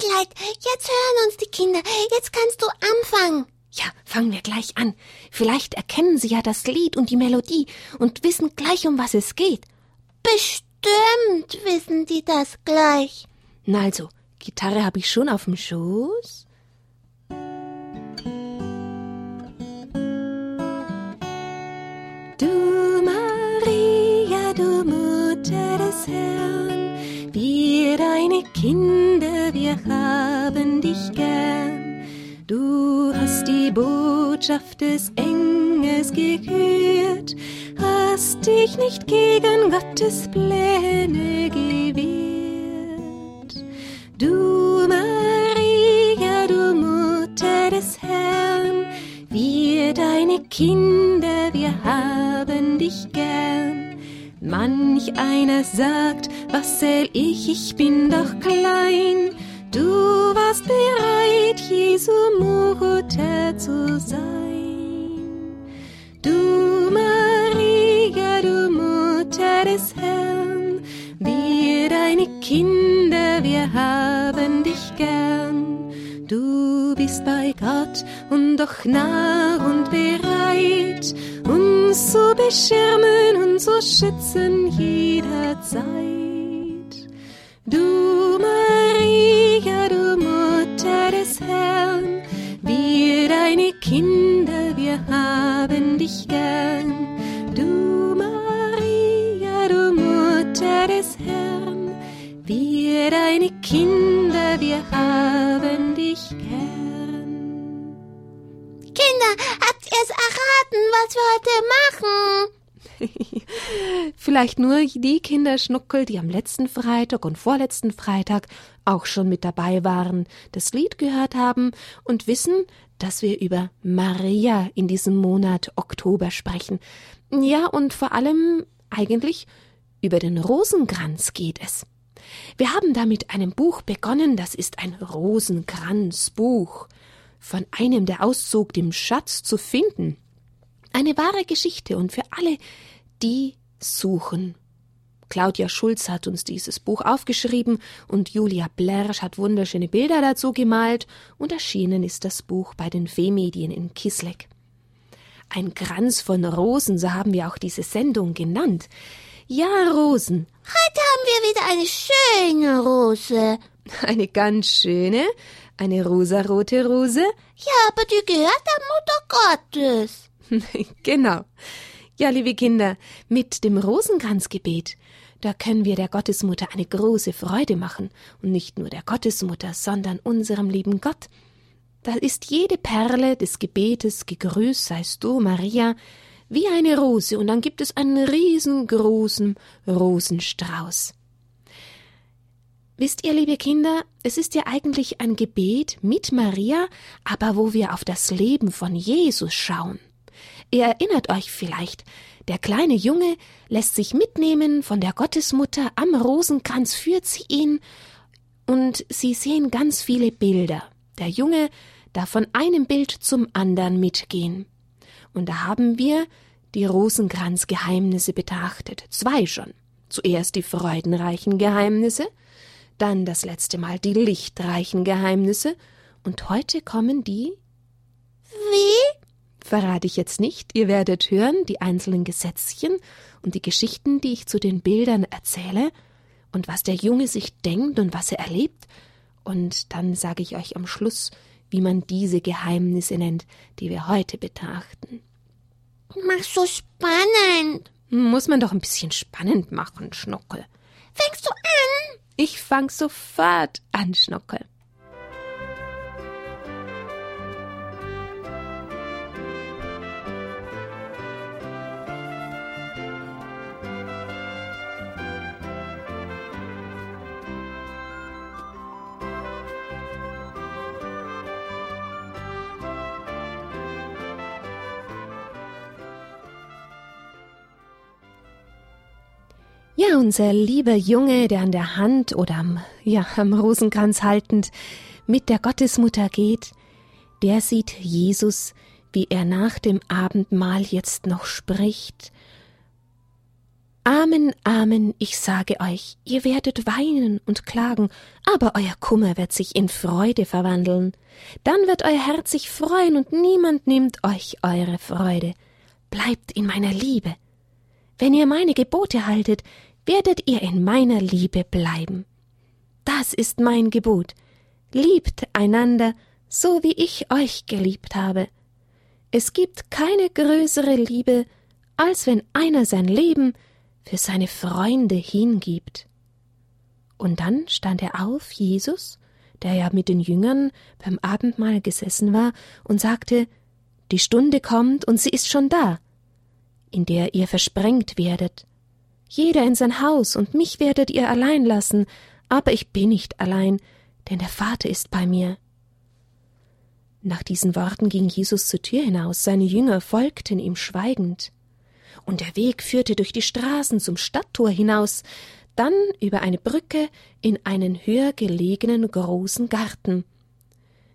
Adelheid, jetzt hören uns die Kinder. Jetzt kannst du anfangen. Ja, fangen wir gleich an. Vielleicht erkennen Sie ja das Lied und die Melodie und wissen gleich, um was es geht. Bestimmt wissen die das gleich. Na also, Gitarre habe ich schon auf dem Schoß. Kinder, wir haben dich gern. Du hast die Botschaft des Engels gehört, hast dich nicht gegen Gottes Pläne gewehrt. Du Maria, du Mutter des Herrn, wir deine Kinder, wir haben dich gern. Manch einer sagt, was soll ich, ich bin doch klein. Du warst bereit, Jesu Mutter zu sein. Du Maria, du Mutter des Herrn, wir deine Kinder, wir haben dich gern. Du bist bei Gott und doch nah und bereit, uns zu beschirmen und zu schützen jederzeit. Du Maria, du Mutter des Herrn, wir deine Kinder, wir haben dich gern. Du Maria, du Mutter des Herrn, wir deine Kinder, wir haben dich gern. Kinder, habt ihr es erraten, was wir heute machen? Vielleicht nur die Kinder Schnuckel, die am letzten Freitag und vorletzten Freitag auch schon mit dabei waren, das Lied gehört haben und wissen, dass wir über Maria in diesem Monat Oktober sprechen. Ja, und vor allem eigentlich über den Rosenkranz geht es. Wir haben da mit einem Buch begonnen, das ist ein Rosenkranzbuch. Von einem, der auszog, dem Schatz zu finden. Eine wahre Geschichte und für alle, die suchen. Claudia Schulz hat uns dieses Buch aufgeschrieben und Julia Blersch hat wunderschöne Bilder dazu gemalt und erschienen ist das Buch bei den Fehmedien in Kisleck. Ein Kranz von Rosen, so haben wir auch diese Sendung genannt. Ja, Rosen. Heute haben wir wieder eine schöne Rose. Eine ganz schöne, eine rosarote Rose. Ja, aber die gehört der Mutter Gottes. genau. Ja, liebe Kinder, mit dem Rosenkranzgebet, da können wir der Gottesmutter eine große Freude machen. Und nicht nur der Gottesmutter, sondern unserem lieben Gott. Da ist jede Perle des Gebetes gegrüßt seist du, Maria, wie eine Rose, und dann gibt es einen riesengroßen Rosenstrauß. Wisst ihr, liebe Kinder, es ist ja eigentlich ein Gebet mit Maria, aber wo wir auf das Leben von Jesus schauen. Ihr erinnert euch vielleicht, der kleine Junge lässt sich mitnehmen von der Gottesmutter, am Rosenkranz führt sie ihn, und sie sehen ganz viele Bilder. Der Junge darf von einem Bild zum anderen mitgehen. Und da haben wir die Rosenkranzgeheimnisse betrachtet, zwei schon. Zuerst die freudenreichen Geheimnisse, dann das letzte Mal die lichtreichen Geheimnisse, und heute kommen die Wie? verrate ich jetzt nicht. Ihr werdet hören die einzelnen Gesetzchen und die Geschichten, die ich zu den Bildern erzähle und was der Junge sich denkt und was er erlebt. Und dann sage ich euch am Schluss, wie man diese Geheimnisse nennt, die wir heute betrachten. Mach so spannend. Muss man doch ein bisschen spannend machen, Schnuckel. Fängst du an? Ich fang sofort an, Schnuckel. Unser lieber Junge, der an der Hand oder am, ja, am Rosenkranz haltend mit der Gottesmutter geht, der sieht Jesus, wie er nach dem Abendmahl jetzt noch spricht. Amen, Amen, ich sage euch, ihr werdet weinen und klagen, aber euer Kummer wird sich in Freude verwandeln. Dann wird euer Herz sich freuen und niemand nimmt euch eure Freude. Bleibt in meiner Liebe. Wenn ihr meine Gebote haltet, werdet ihr in meiner Liebe bleiben. Das ist mein Gebot. Liebt einander, so wie ich euch geliebt habe. Es gibt keine größere Liebe, als wenn einer sein Leben für seine Freunde hingibt. Und dann stand er auf, Jesus, der ja mit den Jüngern beim Abendmahl gesessen war, und sagte Die Stunde kommt, und sie ist schon da, in der ihr versprengt werdet. Jeder in sein Haus, und mich werdet ihr allein lassen, aber ich bin nicht allein, denn der Vater ist bei mir. Nach diesen Worten ging Jesus zur Tür hinaus, seine Jünger folgten ihm schweigend und der Weg führte durch die Straßen zum Stadttor hinaus, dann über eine Brücke in einen höher gelegenen großen Garten.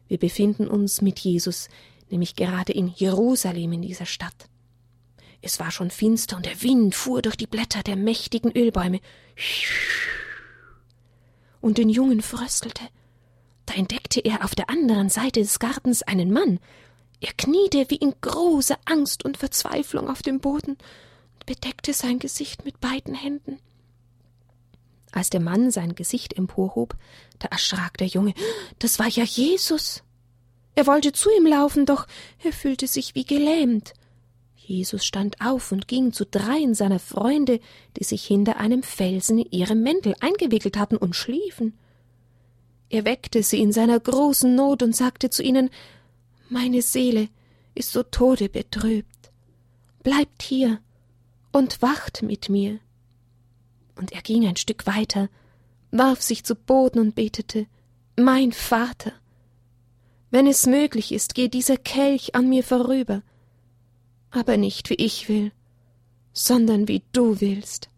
Wir befinden uns mit Jesus, nämlich gerade in Jerusalem in dieser Stadt. Es war schon finster und der Wind fuhr durch die Blätter der mächtigen Ölbäume. Und den Jungen fröstelte. Da entdeckte er auf der anderen Seite des Gartens einen Mann, er kniete wie in großer Angst und Verzweiflung auf dem Boden und bedeckte sein Gesicht mit beiden Händen. Als der Mann sein Gesicht emporhob, da erschrak der Junge. Das war ja Jesus. Er wollte zu ihm laufen, doch er fühlte sich wie gelähmt. Jesus stand auf und ging zu dreien seiner Freunde, die sich hinter einem Felsen in ihrem Mäntel eingewickelt hatten und schliefen. Er weckte sie in seiner großen Not und sagte zu ihnen meine Seele ist so todebetrübt. Bleibt hier und wacht mit mir. Und er ging ein Stück weiter, warf sich zu Boden und betete Mein Vater, wenn es möglich ist, geh dieser Kelch an mir vorüber, aber nicht wie ich will, sondern wie du willst.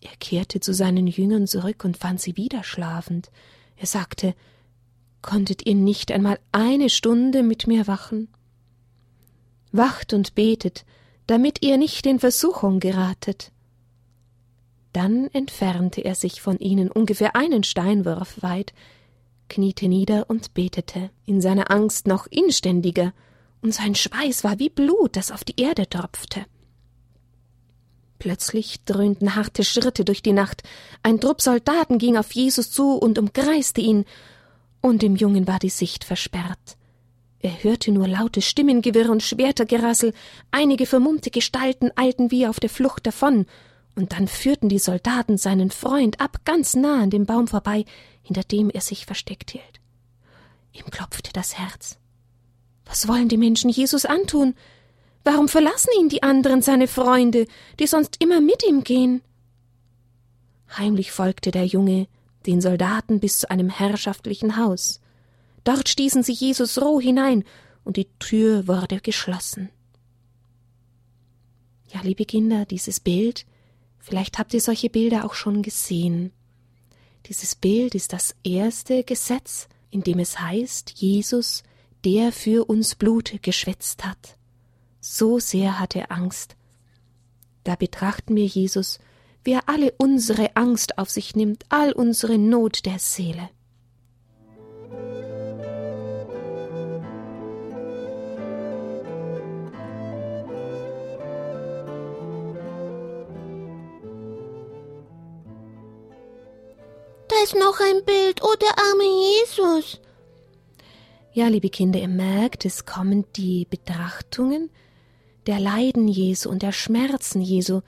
Er kehrte zu seinen Jüngern zurück und fand sie wieder schlafend. Er sagte Konntet ihr nicht einmal eine Stunde mit mir wachen? Wacht und betet, damit ihr nicht in Versuchung geratet. Dann entfernte er sich von ihnen ungefähr einen Steinwurf weit, kniete nieder und betete, in seiner Angst noch inständiger, und sein Schweiß war wie Blut, das auf die Erde tropfte. Plötzlich dröhnten harte Schritte durch die Nacht, ein Trupp Soldaten ging auf Jesus zu und umkreiste ihn, und dem Jungen war die Sicht versperrt. Er hörte nur lautes Stimmengewirr und Schwertergerassel, einige vermummte Gestalten eilten wie auf der Flucht davon, und dann führten die Soldaten seinen Freund ab ganz nah an dem Baum vorbei, hinter dem er sich versteckt hielt. Ihm klopfte das Herz. Was wollen die Menschen Jesus antun? Warum verlassen ihn die anderen seine Freunde, die sonst immer mit ihm gehen? Heimlich folgte der Junge, den Soldaten bis zu einem herrschaftlichen Haus. Dort stießen sie Jesus roh hinein, und die Tür wurde geschlossen. Ja, liebe Kinder, dieses Bild, vielleicht habt ihr solche Bilder auch schon gesehen. Dieses Bild ist das erste Gesetz, in dem es heißt, Jesus, der für uns Blut geschwätzt hat. So sehr hat er Angst. Da betrachten wir Jesus wie er alle unsere Angst auf sich nimmt, all unsere Not der Seele. Da ist noch ein Bild, oh der arme Jesus. Ja, liebe Kinder, ihr merkt, es kommen die Betrachtungen der Leiden Jesu und der Schmerzen Jesu,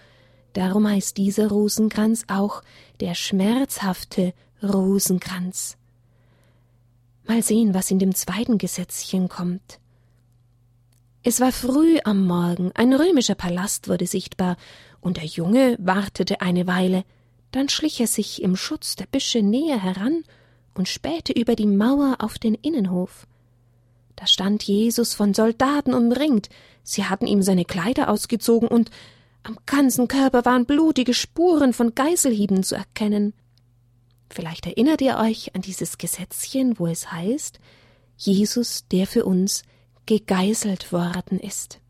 Darum heißt dieser Rosenkranz auch der schmerzhafte Rosenkranz. Mal sehen, was in dem zweiten Gesetzchen kommt. Es war früh am Morgen, ein römischer Palast wurde sichtbar, und der Junge wartete eine Weile, dann schlich er sich im Schutz der Büsche näher heran und spähte über die Mauer auf den Innenhof. Da stand Jesus von Soldaten umringt, sie hatten ihm seine Kleider ausgezogen und am ganzen Körper waren blutige Spuren von Geißelhieben zu erkennen. Vielleicht erinnert ihr euch an dieses Gesetzchen, wo es heißt, Jesus, der für uns gegeißelt worden ist.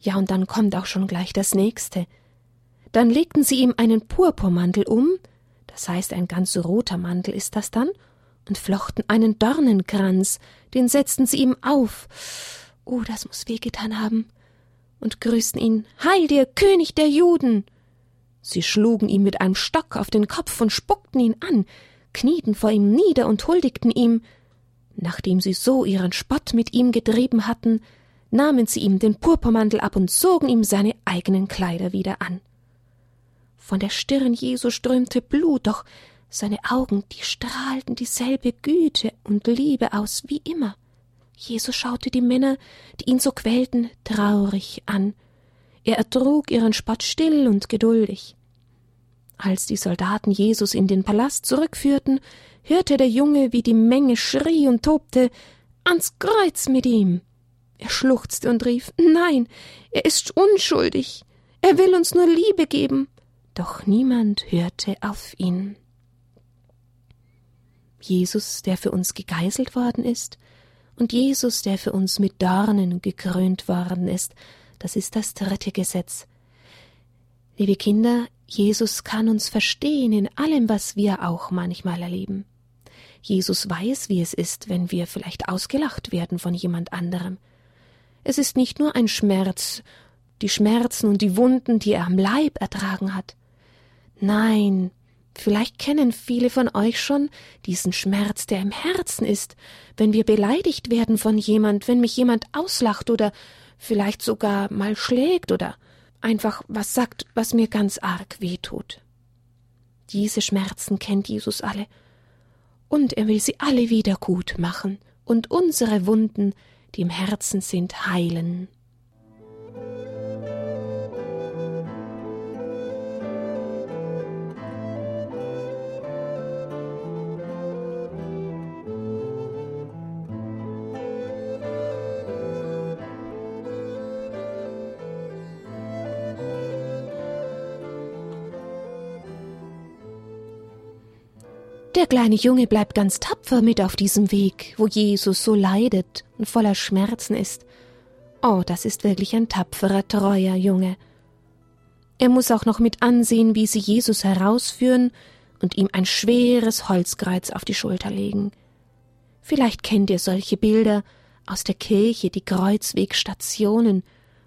Ja, und dann kommt auch schon gleich das nächste. Dann legten sie ihm einen Purpurmantel um, das heißt ein ganz roter Mantel ist das dann, und flochten einen Dornenkranz, den setzten sie ihm auf. Oh, das muss wehgetan haben. Und grüßten ihn, Heil dir, König der Juden! Sie schlugen ihm mit einem Stock auf den Kopf und spuckten ihn an, knieten vor ihm nieder und huldigten ihm. Nachdem sie so ihren Spott mit ihm getrieben hatten, nahmen sie ihm den Purpurmantel ab und zogen ihm seine eigenen Kleider wieder an. Von der Stirn Jesu strömte Blut, doch seine Augen, die strahlten dieselbe Güte und Liebe aus wie immer. Jesus schaute die Männer, die ihn so quälten, traurig an. Er ertrug ihren Spott still und geduldig. Als die Soldaten Jesus in den Palast zurückführten, hörte der Junge, wie die Menge schrie und tobte Ans Kreuz mit ihm. Er schluchzte und rief Nein, er ist unschuldig. Er will uns nur Liebe geben doch niemand hörte auf ihn. Jesus, der für uns gegeißelt worden ist, und Jesus, der für uns mit Dornen gekrönt worden ist, das ist das dritte Gesetz. Liebe Kinder, Jesus kann uns verstehen in allem, was wir auch manchmal erleben. Jesus weiß, wie es ist, wenn wir vielleicht ausgelacht werden von jemand anderem. Es ist nicht nur ein Schmerz, die Schmerzen und die Wunden, die er am Leib ertragen hat. Nein, vielleicht kennen viele von euch schon diesen Schmerz, der im Herzen ist, wenn wir beleidigt werden von jemand, wenn mich jemand auslacht oder vielleicht sogar mal schlägt oder einfach was sagt, was mir ganz arg weh tut. Diese Schmerzen kennt Jesus alle, und er will sie alle wieder gut machen und unsere Wunden, die im Herzen sind, heilen. Der kleine Junge bleibt ganz tapfer mit auf diesem Weg, wo Jesus so leidet und voller Schmerzen ist. Oh, das ist wirklich ein tapferer, treuer Junge. Er muss auch noch mit ansehen, wie sie Jesus herausführen und ihm ein schweres Holzkreuz auf die Schulter legen. Vielleicht kennt ihr solche Bilder aus der Kirche, die Kreuzwegstationen,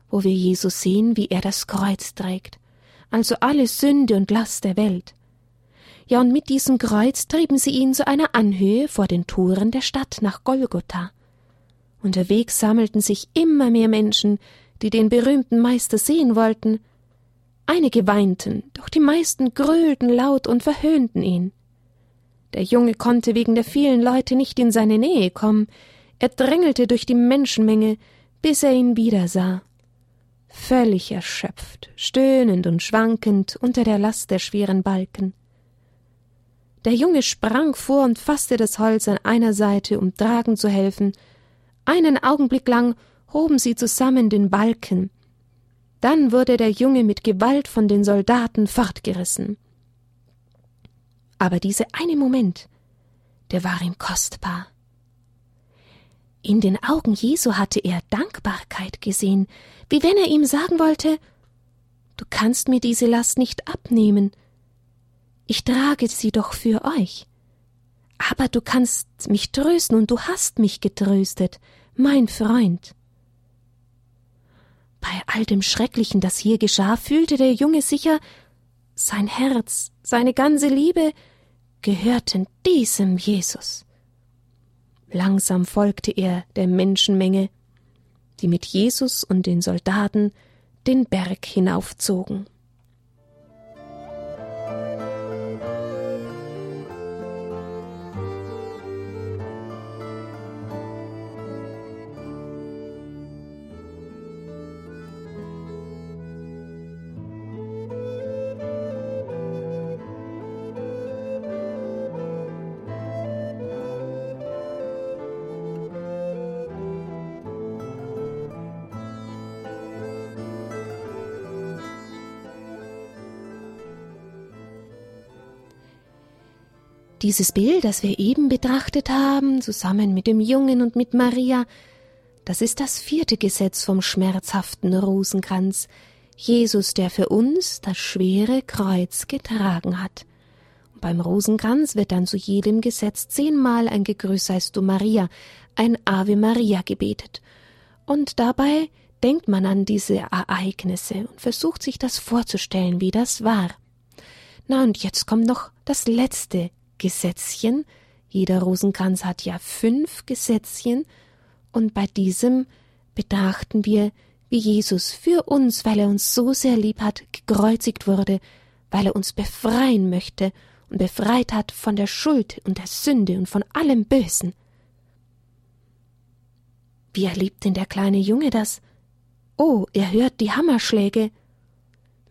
wo wir Jesus sehen, wie er das Kreuz trägt, also alle Sünde und Last der Welt. Ja, und mit diesem Kreuz trieben sie ihn zu einer Anhöhe vor den Toren der Stadt nach Golgotha. Unterwegs sammelten sich immer mehr Menschen, die den berühmten Meister sehen wollten. Einige weinten, doch die meisten gröhlten laut und verhöhnten ihn. Der Junge konnte wegen der vielen Leute nicht in seine Nähe kommen, er drängelte durch die Menschenmenge, bis er ihn wieder sah. Völlig erschöpft, stöhnend und schwankend unter der Last der schweren Balken. Der Junge sprang vor und fasste das Holz an einer Seite, um tragen zu helfen. Einen Augenblick lang hoben sie zusammen den Balken. Dann wurde der Junge mit Gewalt von den Soldaten fortgerissen. Aber dieser eine Moment, der war ihm kostbar. In den Augen Jesu hatte er Dankbarkeit gesehen, wie wenn er ihm sagen wollte Du kannst mir diese Last nicht abnehmen, ich trage sie doch für euch. Aber du kannst mich trösten und du hast mich getröstet, mein Freund. Bei all dem Schrecklichen, das hier geschah, fühlte der Junge sicher, sein Herz, seine ganze Liebe gehörten diesem Jesus. Langsam folgte er der Menschenmenge, die mit Jesus und den Soldaten den Berg hinaufzogen. Dieses Bild, das wir eben betrachtet haben, zusammen mit dem Jungen und mit Maria, das ist das vierte Gesetz vom schmerzhaften Rosenkranz. Jesus, der für uns das schwere Kreuz getragen hat. Und beim Rosenkranz wird dann zu jedem Gesetz zehnmal ein Gegrüß seist du Maria, ein Ave Maria gebetet. Und dabei denkt man an diese Ereignisse und versucht sich das vorzustellen, wie das war. Na und jetzt kommt noch das letzte Gesetzchen. Jeder Rosenkranz hat ja fünf Gesetzchen, und bei diesem betrachten wir, wie Jesus für uns, weil er uns so sehr lieb hat, gekreuzigt wurde, weil er uns befreien möchte und befreit hat von der Schuld und der Sünde und von allem Bösen. Wie erlebt denn der kleine Junge das? Oh, er hört die Hammerschläge.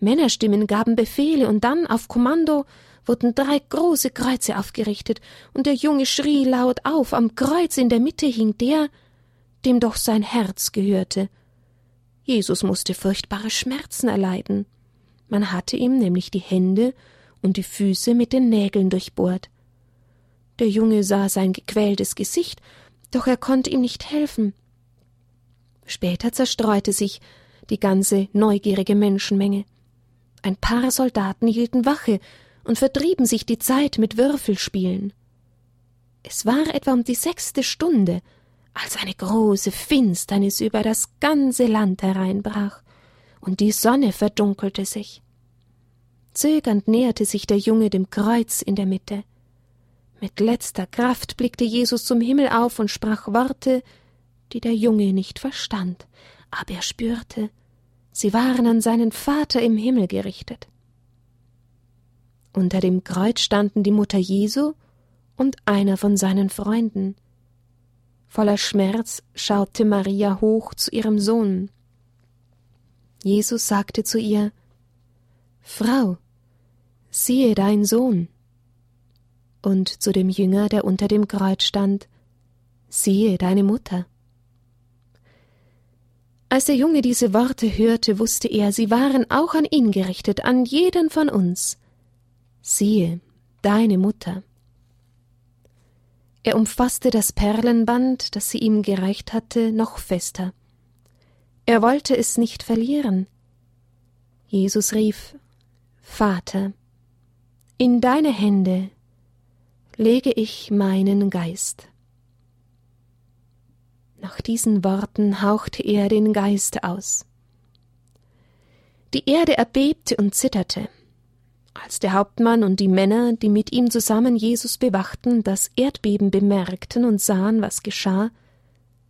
Männerstimmen gaben Befehle und dann auf Kommando wurden drei große Kreuze aufgerichtet und der Junge schrie laut auf. Am Kreuz in der Mitte hing der, dem doch sein Herz gehörte. Jesus musste furchtbare Schmerzen erleiden. Man hatte ihm nämlich die Hände und die Füße mit den Nägeln durchbohrt. Der Junge sah sein gequältes Gesicht, doch er konnte ihm nicht helfen. Später zerstreute sich die ganze neugierige Menschenmenge. Ein paar Soldaten hielten Wache und vertrieben sich die Zeit mit Würfelspielen. Es war etwa um die sechste Stunde, als eine große Finsternis über das ganze Land hereinbrach, und die Sonne verdunkelte sich. Zögernd näherte sich der Junge dem Kreuz in der Mitte. Mit letzter Kraft blickte Jesus zum Himmel auf und sprach Worte, die der Junge nicht verstand, aber er spürte, sie waren an seinen Vater im Himmel gerichtet. Unter dem Kreuz standen die Mutter Jesu und einer von seinen Freunden. Voller Schmerz schaute Maria hoch zu ihrem Sohn. Jesus sagte zu ihr Frau, siehe dein Sohn. Und zu dem Jünger, der unter dem Kreuz stand, siehe deine Mutter. Als der Junge diese Worte hörte, wusste er, sie waren auch an ihn gerichtet, an jeden von uns. Siehe, deine Mutter. Er umfasste das Perlenband, das sie ihm gereicht hatte, noch fester. Er wollte es nicht verlieren. Jesus rief Vater, in deine Hände lege ich meinen Geist. Nach diesen Worten hauchte er den Geist aus. Die Erde erbebte und zitterte. Als der Hauptmann und die Männer, die mit ihm zusammen Jesus bewachten, das Erdbeben bemerkten und sahen, was geschah,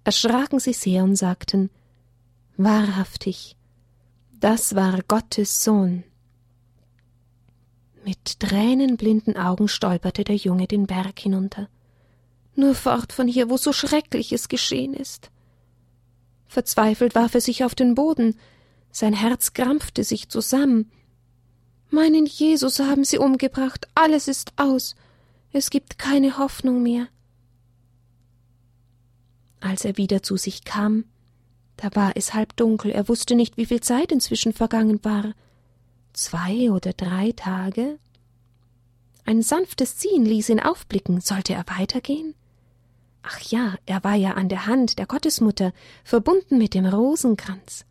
erschraken sie sehr und sagten Wahrhaftig, das war Gottes Sohn. Mit tränenblinden Augen stolperte der Junge den Berg hinunter. Nur fort von hier, wo so Schreckliches geschehen ist. Verzweifelt warf er sich auf den Boden, sein Herz krampfte sich zusammen, Meinen Jesus haben sie umgebracht, alles ist aus, es gibt keine Hoffnung mehr. Als er wieder zu sich kam, da war es halb dunkel, er wusste nicht, wie viel Zeit inzwischen vergangen war. Zwei oder drei Tage? Ein sanftes Ziehen ließ ihn aufblicken, sollte er weitergehen? Ach ja, er war ja an der Hand der Gottesmutter, verbunden mit dem Rosenkranz.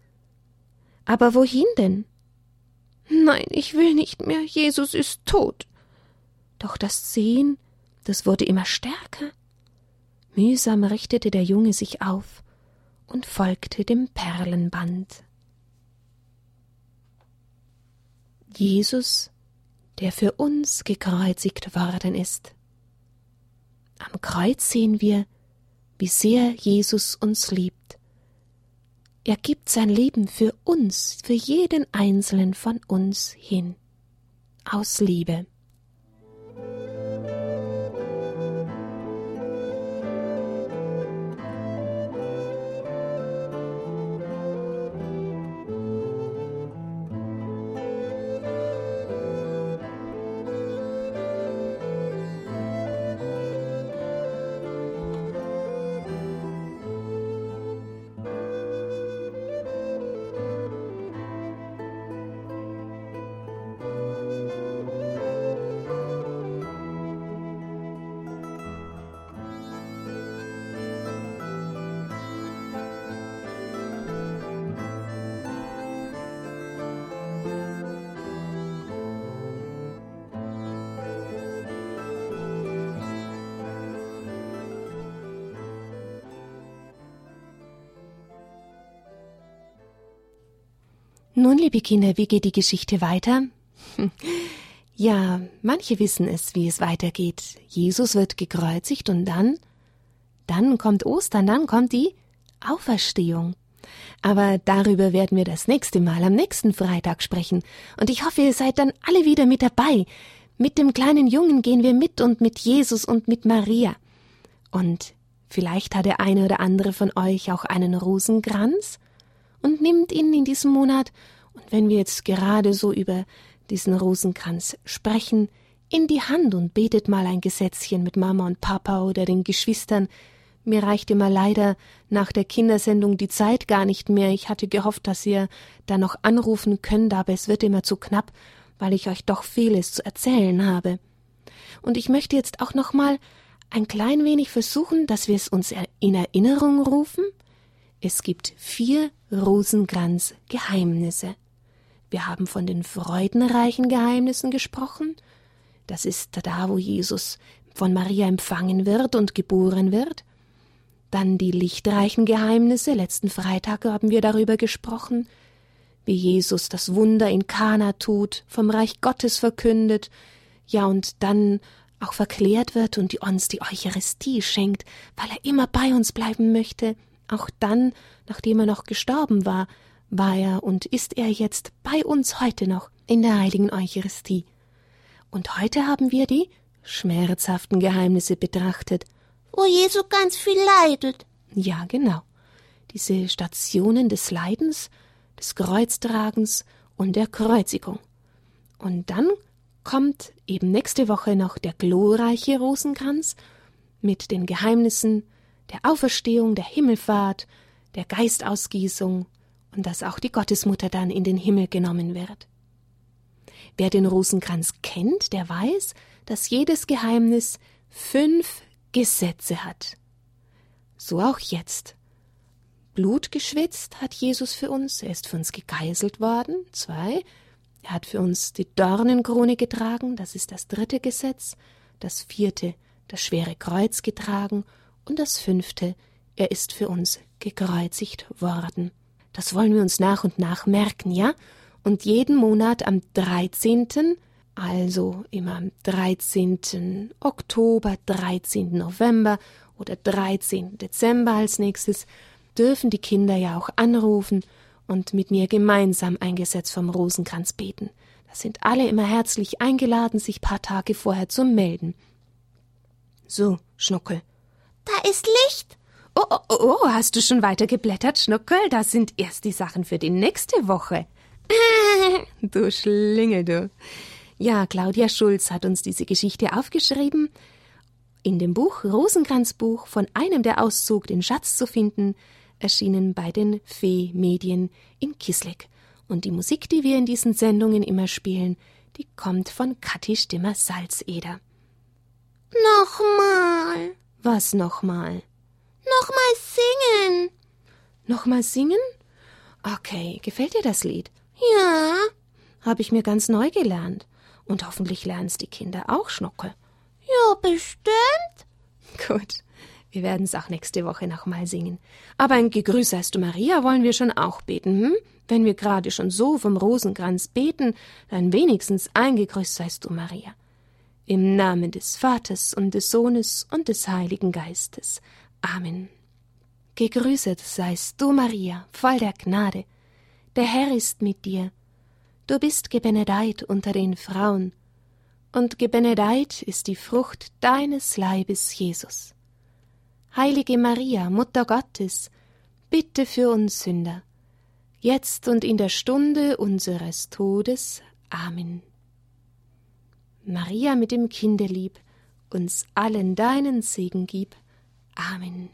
Aber wohin denn? Nein, ich will nicht mehr, Jesus ist tot. Doch das Sehen, das wurde immer stärker. Mühsam richtete der Junge sich auf und folgte dem Perlenband. Jesus, der für uns gekreuzigt worden ist. Am Kreuz sehen wir, wie sehr Jesus uns liebt er gibt sein Leben für uns, für jeden einzelnen von uns hin. Aus Liebe. Nun, liebe Kinder, wie geht die Geschichte weiter? Ja, manche wissen es, wie es weitergeht. Jesus wird gekreuzigt und dann, dann kommt Ostern, dann kommt die Auferstehung. Aber darüber werden wir das nächste Mal am nächsten Freitag sprechen. Und ich hoffe, ihr seid dann alle wieder mit dabei. Mit dem kleinen Jungen gehen wir mit und mit Jesus und mit Maria. Und vielleicht hat der eine oder andere von euch auch einen Rosenkranz und nimmt ihn in diesem Monat. Und wenn wir jetzt gerade so über diesen Rosenkranz sprechen, in die Hand und betet mal ein Gesetzchen mit Mama und Papa oder den Geschwistern. Mir reicht immer leider nach der Kindersendung die Zeit gar nicht mehr. Ich hatte gehofft, dass ihr da noch anrufen könnt, aber es wird immer zu knapp, weil ich euch doch vieles zu erzählen habe. Und ich möchte jetzt auch noch mal ein klein wenig versuchen, dass wir es uns in Erinnerung rufen. Es gibt vier Rosenkranz-Geheimnisse. Wir haben von den freudenreichen Geheimnissen gesprochen. Das ist da, wo Jesus von Maria empfangen wird und geboren wird. Dann die lichtreichen Geheimnisse. Letzten Freitag haben wir darüber gesprochen, wie Jesus das Wunder in Kana tut, vom Reich Gottes verkündet, ja und dann auch verklärt wird und uns die Eucharistie schenkt, weil er immer bei uns bleiben möchte. Auch dann, nachdem er noch gestorben war, war er und ist er jetzt bei uns heute noch in der heiligen Eucharistie. Und heute haben wir die schmerzhaften Geheimnisse betrachtet, wo Jesu ganz viel leidet. Ja, genau. Diese Stationen des Leidens, des Kreuztragens und der Kreuzigung. Und dann kommt eben nächste Woche noch der glorreiche Rosenkranz mit den Geheimnissen der Auferstehung, der Himmelfahrt, der Geistausgießung und dass auch die Gottesmutter dann in den Himmel genommen wird. Wer den Rosenkranz kennt, der weiß, dass jedes Geheimnis fünf Gesetze hat. So auch jetzt. Blut geschwitzt hat Jesus für uns, er ist für uns gegeißelt worden. Zwei, er hat für uns die Dornenkrone getragen, das ist das dritte Gesetz. Das vierte, das schwere Kreuz getragen. Und das fünfte, er ist für uns gekreuzigt worden. Das wollen wir uns nach und nach merken, ja? Und jeden Monat am 13., also immer am 13. Oktober, 13. November oder 13. Dezember als nächstes, dürfen die Kinder ja auch anrufen und mit mir gemeinsam ein Gesetz vom Rosenkranz beten. Da sind alle immer herzlich eingeladen, sich paar Tage vorher zu melden. So, Schnuckel. Da ist Licht. Oh, oh, oh, oh, hast du schon weiter geblättert, Schnuckel? Das sind erst die Sachen für die nächste Woche. du Schlingel, du. Ja, Claudia Schulz hat uns diese Geschichte aufgeschrieben. In dem Buch Rosenkranzbuch von einem der Auszug, den Schatz zu finden, erschienen bei den Fee Medien in Kisleck. Und die Musik, die wir in diesen Sendungen immer spielen, die kommt von Kathi Stimmer Salzeder. Nochmal. Was nochmal? Nochmal singen. Nochmal singen? Okay, gefällt dir das Lied? Ja. Habe ich mir ganz neu gelernt. Und hoffentlich lernen's die Kinder auch, Schnuckel. Ja, bestimmt. Gut. Wir werden es auch nächste Woche nochmal singen. Aber ein Gegrüß seist du Maria wollen wir schon auch beten, hm? Wenn wir gerade schon so vom Rosenkranz beten, dann wenigstens ein Gegrüß seist du Maria. Im Namen des Vaters und des Sohnes und des Heiligen Geistes. Amen. Gegrüßet seist du, Maria, voll der Gnade. Der Herr ist mit dir. Du bist gebenedeit unter den Frauen, und gebenedeit ist die Frucht deines Leibes, Jesus. Heilige Maria, Mutter Gottes, bitte für uns Sünder, jetzt und in der Stunde unseres Todes. Amen. Maria mit dem Kinderlieb, uns allen deinen Segen gib. Amen.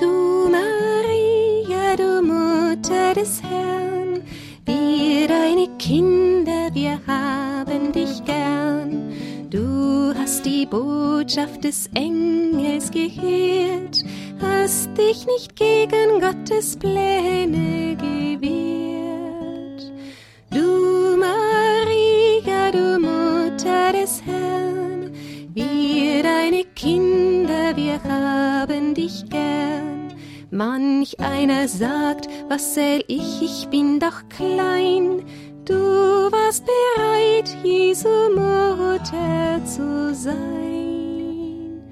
Du Maria, du Mutter des Herrn, wir deine Kinder, wir haben dich gern. Du hast die Botschaft des Engels gehört, hast dich nicht gegen Gottes Pläne gewehrt. Mutter des Herrn, wir deine Kinder, wir haben dich gern. Manch einer sagt, was zähl ich, ich bin doch klein. Du warst bereit, Jesu Mutter zu sein.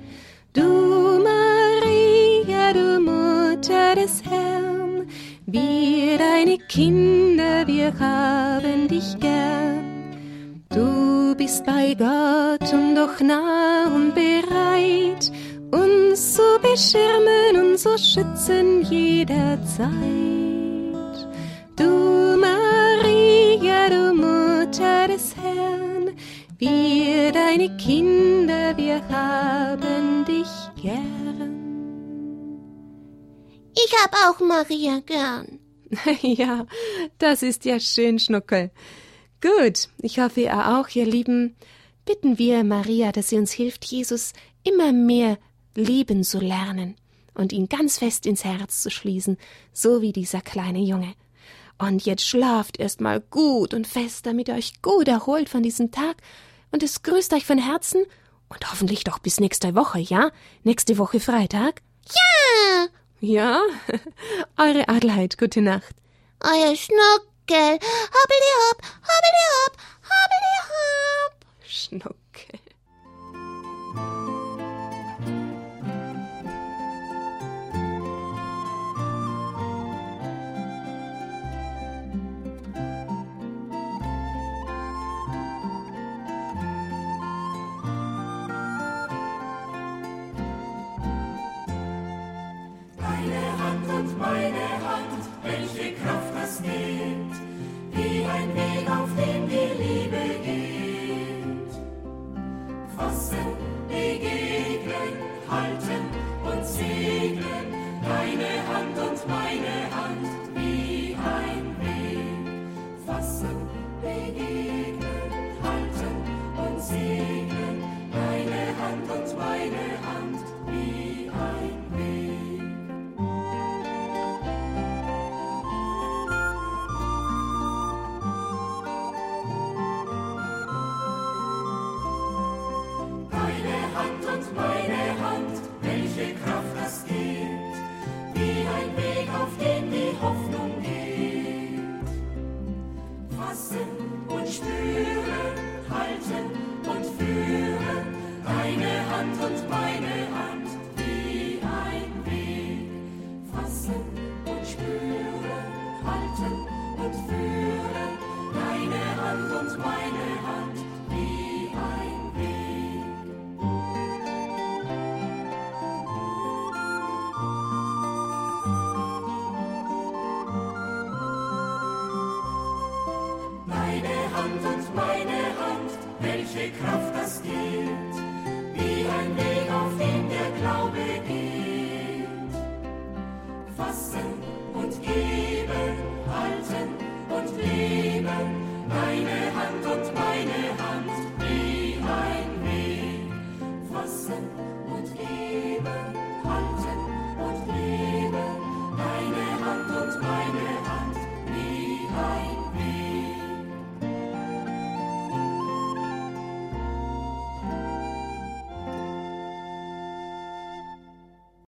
Du Maria, du Mutter des Herrn, wir deine Kinder, wir haben dich gern. Bei Gott und doch nah und bereit, uns zu beschirmen und zu schützen jederzeit. Du Maria, du Mutter des Herrn, wir deine Kinder, wir haben dich gern. Ich hab auch Maria gern. ja, das ist ja schön, Schnuckel. Gut, ich hoffe ihr auch, ihr Lieben. Bitten wir Maria, dass sie uns hilft, Jesus immer mehr lieben zu lernen und ihn ganz fest ins Herz zu schließen, so wie dieser kleine Junge. Und jetzt schlaft erst mal gut und fest, damit ihr euch gut erholt von diesem Tag und es grüßt euch von Herzen und hoffentlich doch bis nächste Woche, ja? Nächste Woche Freitag? Ja! Ja? Eure Adelheid, gute Nacht. Euer Schnuckel. Hoppeli hopp, hoppeli hopp, hoppeli hopp. Und meine Hand, welche Kraft das gibt, wie ein Weg, auf dem Fassen,